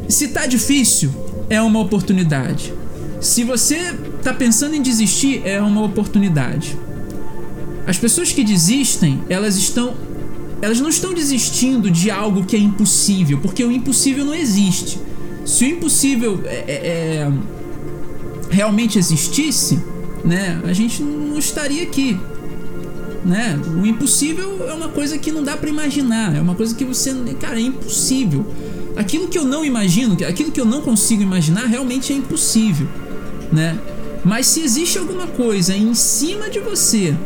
Se tá difícil, é uma oportunidade. Se você tá pensando em desistir, é uma oportunidade. As pessoas que desistem, elas estão elas não estão desistindo de algo que é impossível, porque o impossível não existe. Se o impossível é, é, é realmente existisse, né, a gente não estaria aqui. Né? O impossível é uma coisa que não dá para imaginar, é uma coisa que você, cara, é impossível. Aquilo que eu não imagino, aquilo que eu não consigo imaginar, realmente é impossível, né? Mas se existe alguma coisa em cima de você,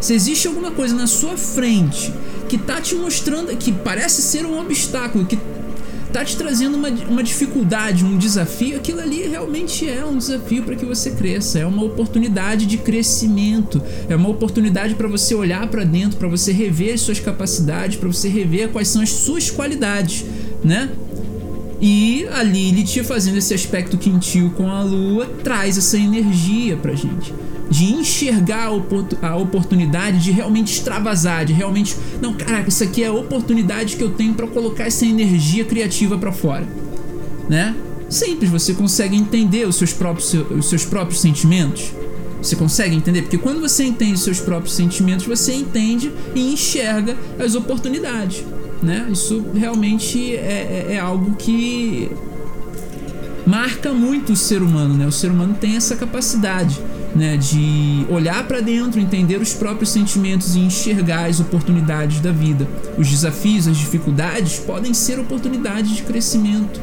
se existe alguma coisa na sua frente que tá te mostrando, que parece ser um obstáculo, que tá te trazendo uma, uma dificuldade, um desafio, aquilo ali realmente é um desafio para que você cresça, é uma oportunidade de crescimento, é uma oportunidade para você olhar para dentro, para você rever suas capacidades, para você rever quais são as suas qualidades, né? E a Lilith fazendo esse aspecto quintil com a lua traz essa energia pra gente. De enxergar a oportunidade de realmente extravasar, de realmente. Não, caraca, isso aqui é a oportunidade que eu tenho para colocar essa energia criativa para fora. Né? Simples, você consegue entender os seus próprios, os seus próprios sentimentos. Você consegue entender? Porque quando você entende seus próprios sentimentos, você entende e enxerga as oportunidades né? Isso realmente é, é, é algo que marca muito o ser humano, né? O ser humano tem essa capacidade, né, de olhar para dentro, entender os próprios sentimentos e enxergar as oportunidades da vida. Os desafios, as dificuldades podem ser oportunidades de crescimento.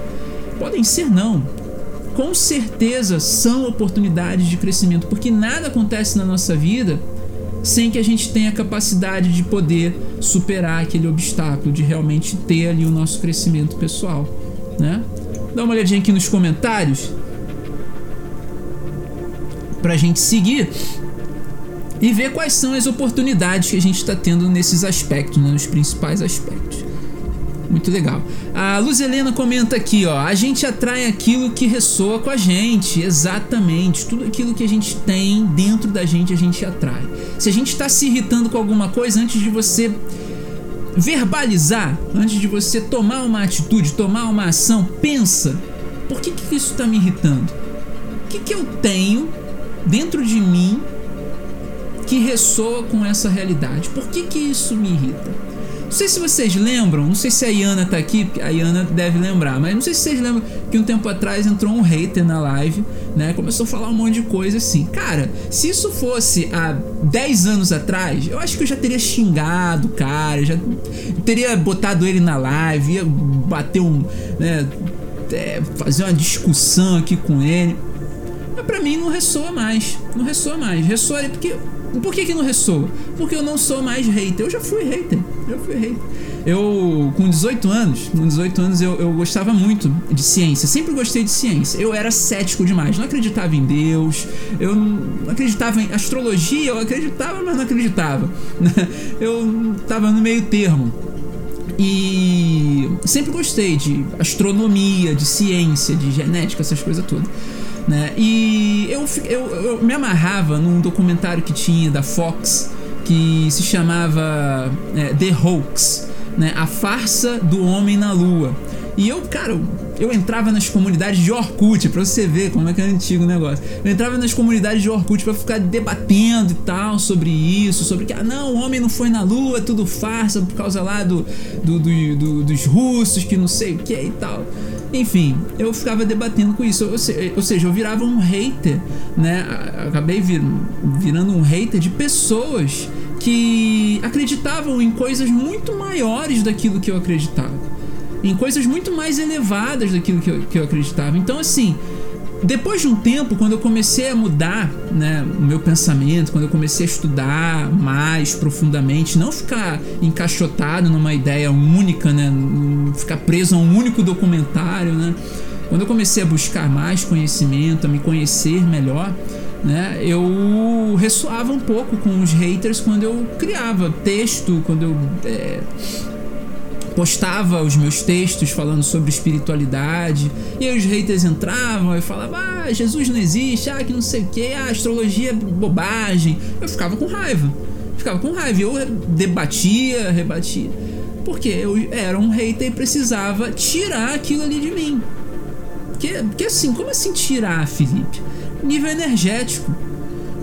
Podem ser não. Com certeza são oportunidades de crescimento, porque nada acontece na nossa vida sem que a gente tenha a capacidade de poder superar aquele obstáculo, de realmente ter ali o nosso crescimento pessoal, né? Dá uma olhadinha aqui nos comentários pra gente seguir e ver quais são as oportunidades que a gente está tendo nesses aspectos, né, nos principais aspectos. Muito legal. A Luz Helena comenta aqui, ó. A gente atrai aquilo que ressoa com a gente. Exatamente. Tudo aquilo que a gente tem dentro da gente, a gente atrai. Se a gente está se irritando com alguma coisa, antes de você verbalizar, antes de você tomar uma atitude, tomar uma ação, pensa: por que, que isso está me irritando? O que, que eu tenho dentro de mim que ressoa com essa realidade? Por que, que isso me irrita? Não sei se vocês lembram, não sei se a Iana tá aqui, a Iana deve lembrar, mas não sei se vocês lembram que um tempo atrás entrou um hater na live, né? Começou a falar um monte de coisa assim. Cara, se isso fosse há 10 anos atrás, eu acho que eu já teria xingado o cara, já teria botado ele na live, ia bater um. Né, é, fazer uma discussão aqui com ele. Mas pra mim não ressoa mais. Não ressoa mais. Ressoa porque. Por que, que não ressoa? Porque eu não sou mais hater. Eu já fui hater Eu fui hater. Eu, com 18 anos, com 18 anos eu, eu gostava muito de ciência, sempre gostei de ciência. Eu era cético demais, não acreditava em Deus, eu não acreditava em astrologia, eu acreditava, mas não acreditava. Eu tava no meio termo. E sempre gostei de astronomia, de ciência, de genética, essas coisas todas. Né? E eu, eu, eu me amarrava num documentário que tinha da Fox que se chamava é, The Hoax, né? A farsa do homem na lua. E eu, cara, entrava nas comunidades de Orkut, pra você ver como é que é antigo o negócio. Eu entrava nas comunidades de Orkut pra ficar debatendo e tal sobre isso, sobre que, ah, não, o homem não foi na lua, tudo farsa por causa lá do, do, do, do dos russos, que não sei o que e tal. Enfim, eu ficava debatendo com isso. Ou, seja, eu virava um hater, né? Acabei vir, virando um hater de pessoas que acreditavam em coisas muito maiores daquilo que eu acreditava. Em coisas muito mais elevadas daquilo que eu, que eu acreditava. Então, assim, depois de um tempo, quando eu comecei a mudar né, o meu pensamento, quando eu comecei a estudar mais profundamente, não ficar encaixotado numa ideia única, né, ficar preso a um único documentário, né, quando eu comecei a buscar mais conhecimento, a me conhecer melhor, né, eu ressoava um pouco com os haters quando eu criava texto, quando eu é, postava os meus textos falando sobre espiritualidade, e aí os haters entravam e falavam: Ah, Jesus não existe, ah, que não sei o que, ah, astrologia é bobagem. Eu ficava com raiva, ficava com raiva. Eu debatia, rebatia, porque eu era um hater e precisava tirar aquilo ali de mim. Porque, porque assim, como assim tirar, Felipe? Nível energético.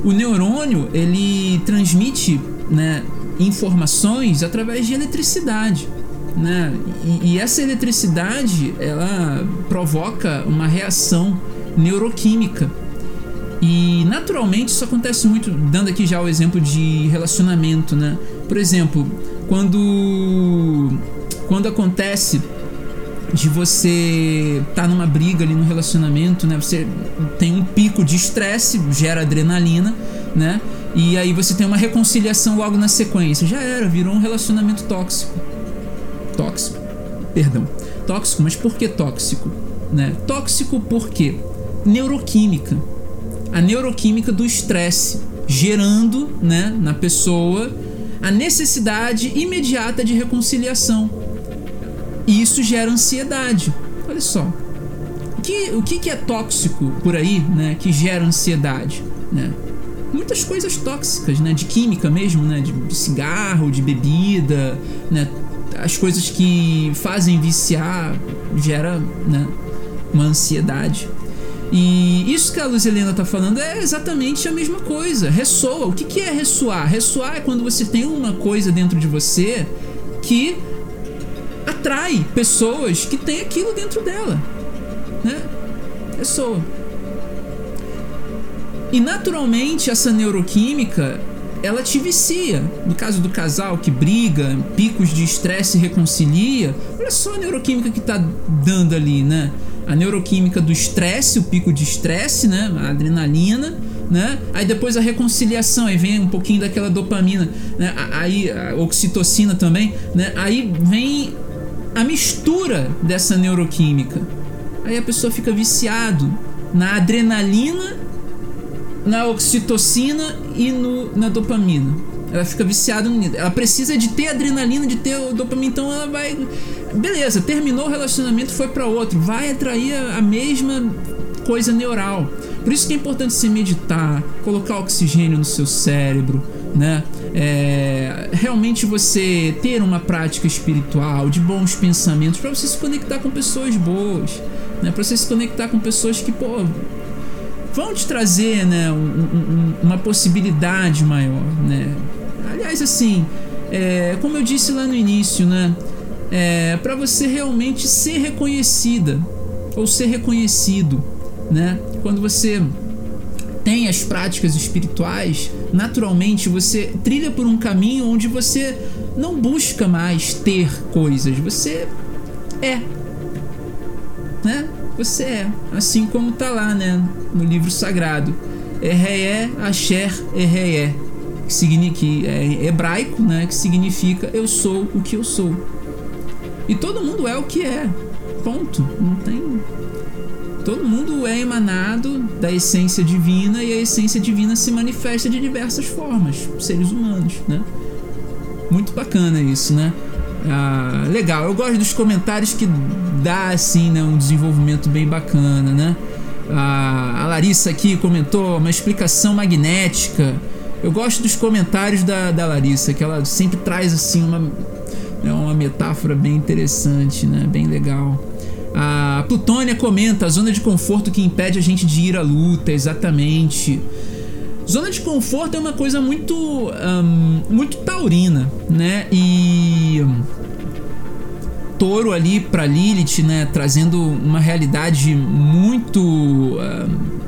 O neurônio ele transmite né, informações através de eletricidade né? E, e, essa eletricidade ela provoca uma reação neuroquímica. E naturalmente isso acontece muito, dando aqui já o exemplo de relacionamento, né? Por exemplo, quando quando acontece de você estar tá numa briga ali no relacionamento, né? Você tem um pico de estresse, gera adrenalina, né? E aí você tem uma reconciliação logo na sequência. Já era, virou um relacionamento tóxico tóxico. Perdão, tóxico, mas por que tóxico? Né? Tóxico porque neuroquímica. A neuroquímica do estresse, gerando né, na pessoa a necessidade imediata de reconciliação. E isso gera ansiedade. Olha só. O que, o que, é tóxico por aí, né, que gera ansiedade? Né? Muitas coisas tóxicas, né, de química mesmo, né, de cigarro, de bebida, né, as coisas que fazem viciar gera né, uma ansiedade. E isso que a Luz Helena tá falando é exatamente a mesma coisa. Ressoa. O que, que é ressoar? Ressoar é quando você tem uma coisa dentro de você que atrai pessoas que têm aquilo dentro dela. Né? Ressoa. E naturalmente essa neuroquímica ela te vicia. No caso do casal que briga, picos de estresse reconcilia, olha só a neuroquímica que tá dando ali, né? A neuroquímica do estresse, o pico de estresse, né? A adrenalina, né? Aí depois a reconciliação, aí vem um pouquinho daquela dopamina, né? Aí a oxitocina também, né? Aí vem a mistura dessa neuroquímica. Aí a pessoa fica viciado na adrenalina na oxitocina e no, na dopamina. Ela fica viciada nisso. Ela precisa de ter adrenalina, de ter dopamina, então ela vai. Beleza, terminou o relacionamento, foi para outro. Vai atrair a, a mesma coisa neural. Por isso que é importante se meditar, colocar oxigênio no seu cérebro, né? É, realmente você ter uma prática espiritual, de bons pensamentos, para você se conectar com pessoas boas, né? Para você se conectar com pessoas que, pô, vão te trazer né, um, um, uma possibilidade maior. Né? Aliás, assim, é, como eu disse lá no início, né, é, para você realmente ser reconhecida ou ser reconhecido, né? Quando você tem as práticas espirituais, naturalmente você trilha por um caminho onde você não busca mais ter coisas, você é, né? Você é, assim como tá lá, né? No livro sagrado. Erreé, Asher, Erreé. que, significa, é hebraico, né, que significa eu sou o que eu sou. E todo mundo é o que é. Ponto. Não tem. Todo mundo é emanado da essência divina e a essência divina se manifesta de diversas formas, seres humanos, né? Muito bacana isso, né? Ah, legal, eu gosto dos comentários que dá assim, né, um desenvolvimento bem bacana, né? Ah, a Larissa aqui comentou uma explicação magnética. Eu gosto dos comentários da, da Larissa, que ela sempre traz assim uma, é uma metáfora bem interessante, né? Bem legal. A Plutônia comenta a zona de conforto que impede a gente de ir à luta, exatamente. Zona de conforto é uma coisa muito, muito taurina, né? E touro ali para Lilith, né? Trazendo uma realidade muito um,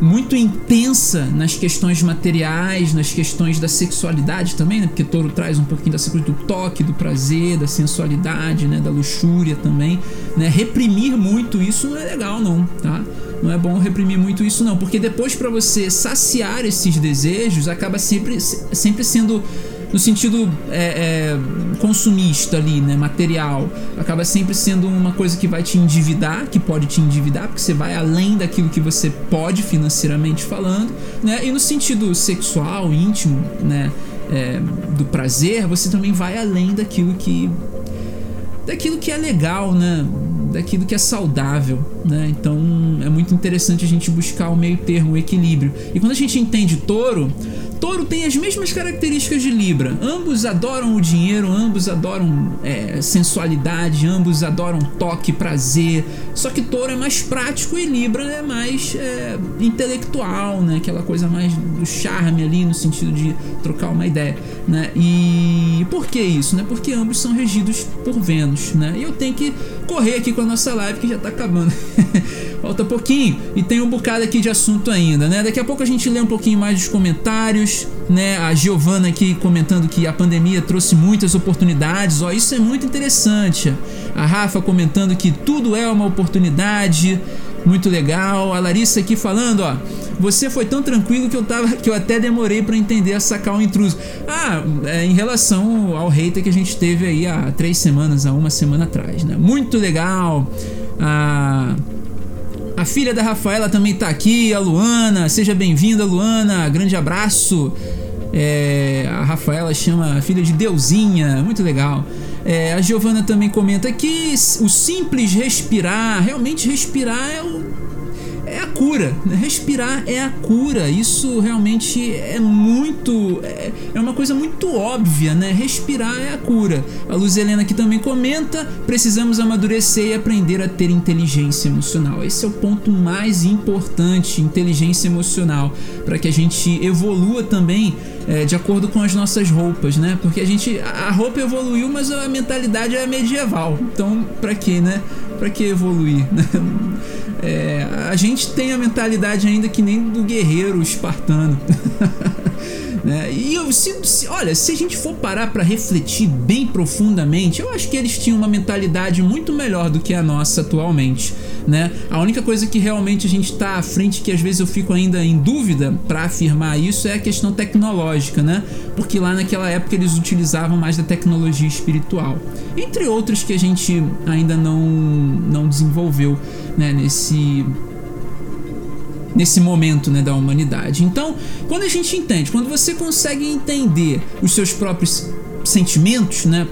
muito intensa nas questões materiais, nas questões da sexualidade também, né? Porque touro traz um pouquinho da coisa do toque, do prazer, da sensualidade, né? Da luxúria também, né? Reprimir muito isso não é legal não, tá? Não é bom reprimir muito isso não, porque depois para você saciar esses desejos acaba sempre sempre sendo no sentido é, é, consumista ali, né, material, acaba sempre sendo uma coisa que vai te endividar, que pode te endividar, porque você vai além daquilo que você pode financeiramente falando, né, e no sentido sexual, íntimo, né, é, do prazer, você também vai além daquilo que daquilo que é legal, né? Daquilo que é saudável, né? Então é muito interessante a gente buscar o meio termo, o equilíbrio. E quando a gente entende touro, Touro tem as mesmas características de Libra. Ambos adoram o dinheiro, ambos adoram é, sensualidade, ambos adoram toque, prazer. Só que Touro é mais prático e Libra é mais é, intelectual, né? Aquela coisa mais do charme ali, no sentido de trocar uma ideia, né? E por que isso, né? Porque ambos são regidos por Vênus, né? E eu tenho que correr aqui com a nossa live que já tá acabando. Falta pouquinho e tem um bocado aqui de assunto ainda, né? Daqui a pouco a gente lê um pouquinho mais dos comentários, né? A Giovana aqui comentando que a pandemia trouxe muitas oportunidades, ó, isso é muito interessante. A Rafa comentando que tudo é uma oportunidade, muito legal. A Larissa aqui falando, ó, você foi tão tranquilo que eu tava que eu até demorei para entender a sacar o intruso. Ah, é, em relação ao hater que a gente teve aí há três semanas, há uma semana atrás, né? Muito legal. Ah, a filha da Rafaela também tá aqui, a Luana. Seja bem-vinda, Luana. Grande abraço. É, a Rafaela chama a filha de Deusinha, muito legal. É, a Giovana também comenta que o simples respirar, realmente respirar é o é a cura. Né? Respirar é a cura. Isso realmente é muito. É, é uma coisa muito óbvia, né? Respirar é a cura. A Luz Helena aqui também comenta: precisamos amadurecer e aprender a ter inteligência emocional. Esse é o ponto mais importante: inteligência emocional. Para que a gente evolua também é, de acordo com as nossas roupas, né? Porque a gente. A roupa evoluiu, mas a mentalidade é medieval. Então, para que, né? Para que evoluir? É, a gente tem a mentalidade ainda que nem do guerreiro espartano. né? E eu, se, se, olha, se a gente for parar para refletir bem profundamente, eu acho que eles tinham uma mentalidade muito melhor do que a nossa atualmente. Né? A única coisa que realmente a gente está à frente, que às vezes eu fico ainda em dúvida para afirmar isso, é a questão tecnológica, né? Porque lá naquela época eles utilizavam mais da tecnologia espiritual, entre outras que a gente ainda não, não desenvolveu né? nesse nesse momento né, da humanidade. Então, quando a gente entende, quando você consegue entender os seus próprios sentimentos, né,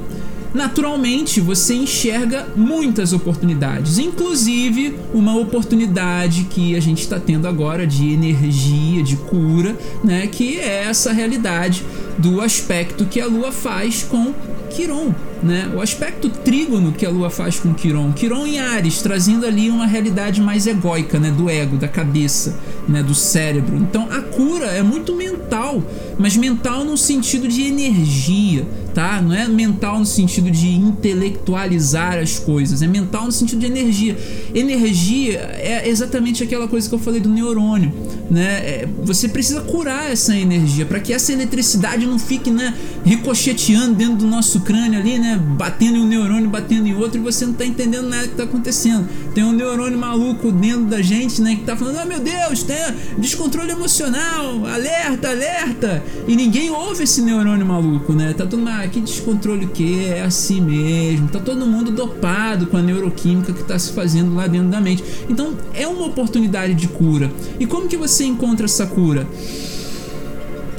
naturalmente você enxerga muitas oportunidades, inclusive uma oportunidade que a gente está tendo agora de energia, de cura, né, que é essa realidade do aspecto que a Lua faz com Quiron, né? O aspecto trígono que a Lua faz com Quiron, Quiron em Ares, trazendo ali uma realidade mais egóica, né? Do ego, da cabeça, né? Do cérebro. Então a cura é muito mental, mas mental no sentido de energia, tá? Não é mental no sentido de intelectualizar as coisas, é mental no sentido de energia. Energia é exatamente aquela coisa que eu falei do neurônio, né? É, você precisa curar essa energia para que essa eletricidade não fique, né, ricocheteando dentro do nosso crânio ali, né, batendo em um neurônio, batendo em outro e você não tá entendendo nada que tá acontecendo. Tem um neurônio maluco dentro da gente, né, que tá falando: "Ah, meu Deus, tem descontrole emocional, alerta, alerta". E ninguém ouve esse neurônio maluco, né? Tá todo mundo, que descontrole que é assim mesmo. Tá todo mundo dopado com a neuroquímica que tá se fazendo lá dentro da mente. Então, é uma oportunidade de cura. E como que você encontra essa cura?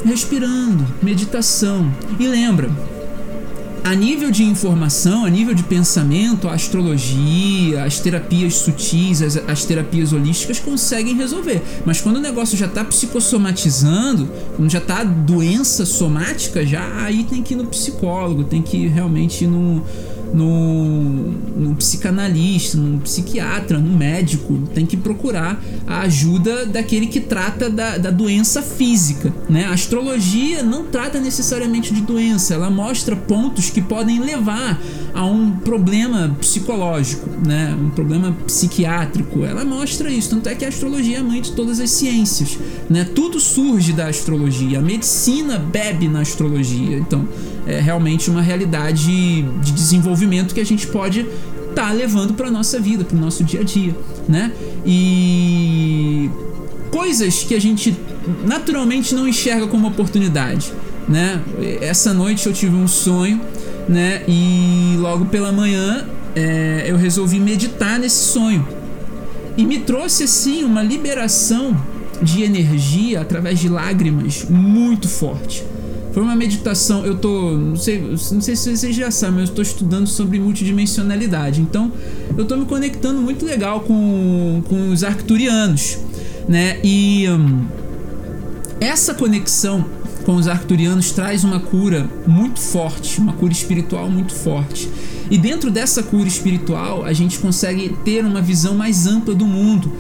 Respirando, meditação. E lembra, a nível de informação, a nível de pensamento, a astrologia, as terapias sutis, as, as, terapias holísticas conseguem resolver. Mas quando o negócio já está psicossomatizando, quando já está doença somática, já aí tem que ir no psicólogo, tem que realmente ir no no, no psicanalista, no psiquiatra, no médico, tem que procurar a ajuda daquele que trata da, da doença física. Né? A astrologia não trata necessariamente de doença, ela mostra pontos que podem levar a um problema psicológico, né? um problema psiquiátrico. Ela mostra isso, tanto é que a astrologia é mãe de todas as ciências. Né? Tudo surge da astrologia, a medicina bebe na astrologia. Então, é realmente uma realidade de desenvolvimento que a gente pode estar tá levando para nossa vida, para o nosso dia a dia, né? E coisas que a gente naturalmente não enxerga como oportunidade, né? Essa noite eu tive um sonho, né? E logo pela manhã é, eu resolvi meditar nesse sonho e me trouxe assim uma liberação de energia através de lágrimas muito forte. Foi uma meditação, eu tô, não sei, não sei se vocês já sabem, mas eu tô estudando sobre multidimensionalidade. Então, eu tô me conectando muito legal com, com os arcturianos, né? E hum, essa conexão com os arcturianos traz uma cura muito forte, uma cura espiritual muito forte. E dentro dessa cura espiritual, a gente consegue ter uma visão mais ampla do mundo.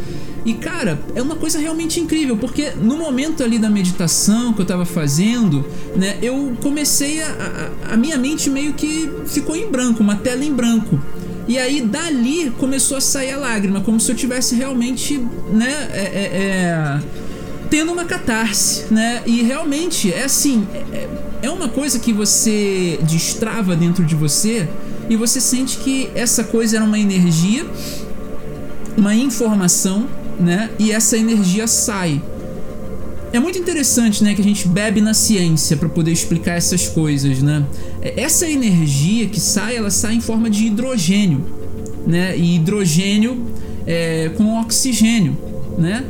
E cara, é uma coisa realmente incrível, porque no momento ali da meditação que eu tava fazendo, né, eu comecei a, a, a minha mente meio que ficou em branco, uma tela em branco. E aí dali começou a sair a lágrima, como se eu tivesse realmente, né, é, é, é, tendo uma catarse, né? E realmente é assim, é, é uma coisa que você destrava dentro de você e você sente que essa coisa era uma energia, uma informação né? E essa energia sai. É muito interessante, né, que a gente bebe na ciência para poder explicar essas coisas, né? Essa energia que sai, ela sai em forma de hidrogênio, né? E hidrogênio é, com oxigênio, né?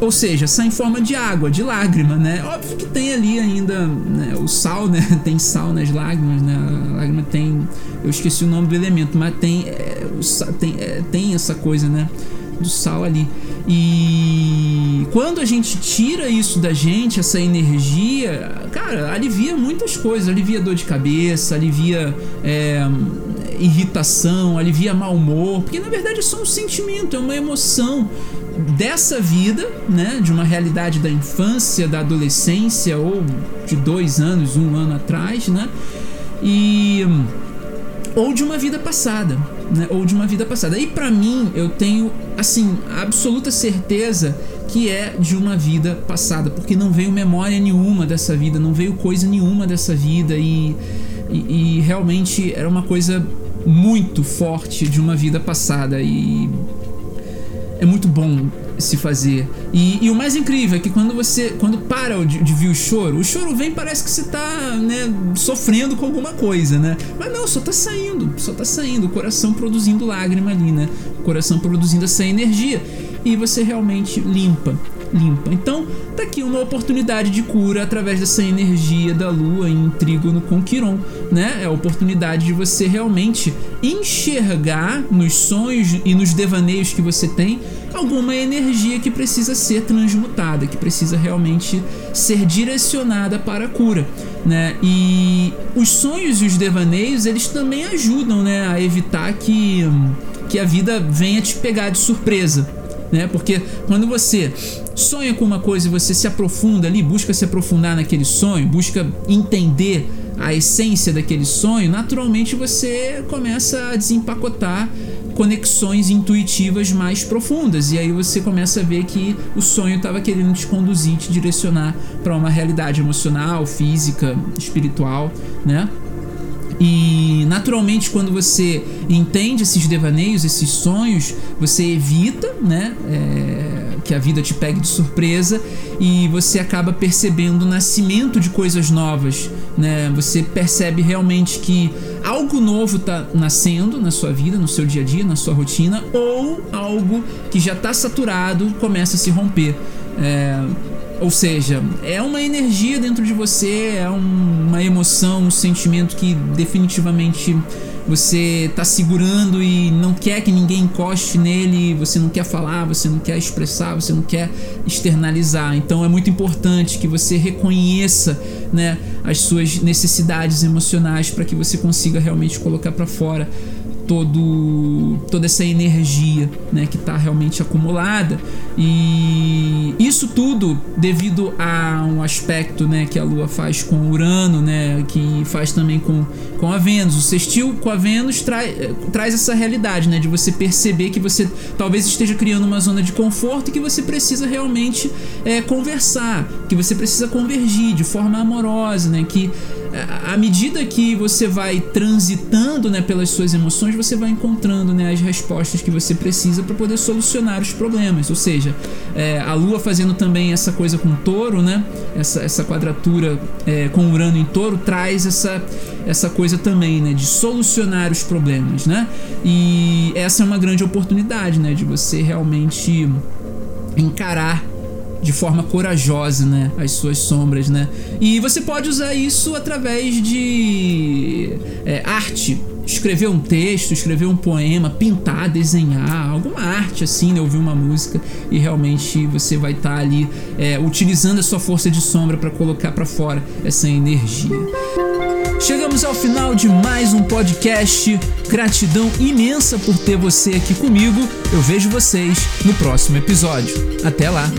Ou seja, sai em forma de água, de lágrima, né? Óbvio que tem ali ainda né, o sal, né? Tem sal nas lágrimas, né? A lágrima tem, eu esqueci o nome do elemento, mas tem, é, o, tem, é, tem essa coisa, né? do sal ali. E quando a gente tira isso da gente, essa energia, cara, alivia muitas coisas. Alivia dor de cabeça, alivia é, irritação, alivia mau humor. Porque na verdade é só um sentimento, é uma emoção dessa vida, né? De uma realidade da infância, da adolescência ou de dois anos, um ano atrás, né? E ou de uma vida passada, né? Ou de uma vida passada. E para mim, eu tenho assim absoluta certeza que é de uma vida passada, porque não veio memória nenhuma dessa vida, não veio coisa nenhuma dessa vida e, e, e realmente era uma coisa muito forte de uma vida passada e é muito bom se fazer. E, e, o mais incrível é que quando você quando para de, de vir o choro, o choro vem parece que você tá, né, sofrendo com alguma coisa, né? Mas não, só tá saindo, só tá saindo, o coração produzindo lágrima ali, né? O coração produzindo essa energia e você realmente limpa, limpa. Então, tá aqui uma oportunidade de cura através dessa energia da lua em trígono com Quiron, né? É a oportunidade de você realmente enxergar nos sonhos e nos devaneios que você tem alguma energia que precisa ser transmutada, que precisa realmente ser direcionada para a cura, né? E os sonhos e os devaneios, eles também ajudam, né, a evitar que que a vida venha te pegar de surpresa né? Porque quando você sonha com uma coisa e você se aprofunda ali, busca se aprofundar naquele sonho, busca entender a essência daquele sonho, naturalmente você começa a desempacotar conexões intuitivas mais profundas e aí você começa a ver que o sonho estava querendo te conduzir, te direcionar para uma realidade emocional, física, espiritual, né? E naturalmente, quando você entende esses devaneios, esses sonhos, você evita, né? É, que a vida te pegue de surpresa e você acaba percebendo o nascimento de coisas novas, né? Você percebe realmente que algo novo está nascendo na sua vida, no seu dia a dia, na sua rotina, ou algo que já está saturado começa a se romper. É, ou seja, é uma energia dentro de você, é um, uma emoção, um sentimento que definitivamente você tá segurando e não quer que ninguém encoste nele, você não quer falar, você não quer expressar, você não quer externalizar. Então é muito importante que você reconheça, né, as suas necessidades emocionais para que você consiga realmente colocar para fora todo toda essa energia né, que está realmente acumulada. E isso tudo devido a um aspecto né, que a Lua faz com Urano né, que faz também com, com a Vênus. O sextil com a Vênus tra traz essa realidade né, de você perceber que você talvez esteja criando uma zona de conforto e que você precisa realmente é, conversar que você precisa convergir de forma amorosa né, que à medida que você vai transitando né, pelas suas emoções, você vai encontrando né, as respostas que você precisa para poder solucionar os problemas. Ou seja, é, a Lua fazendo também essa coisa com touro, né, essa, essa quadratura é, com Urano em touro, traz essa, essa coisa também né, de solucionar os problemas. Né? E essa é uma grande oportunidade né, de você realmente encarar de forma corajosa, né, as suas sombras, né? E você pode usar isso através de é, arte, escrever um texto, escrever um poema, pintar, desenhar, alguma arte assim, né? ouvir uma música e realmente você vai estar tá ali é, utilizando a sua força de sombra para colocar para fora essa energia. Chegamos ao final de mais um podcast. Gratidão imensa por ter você aqui comigo. Eu vejo vocês no próximo episódio. Até lá!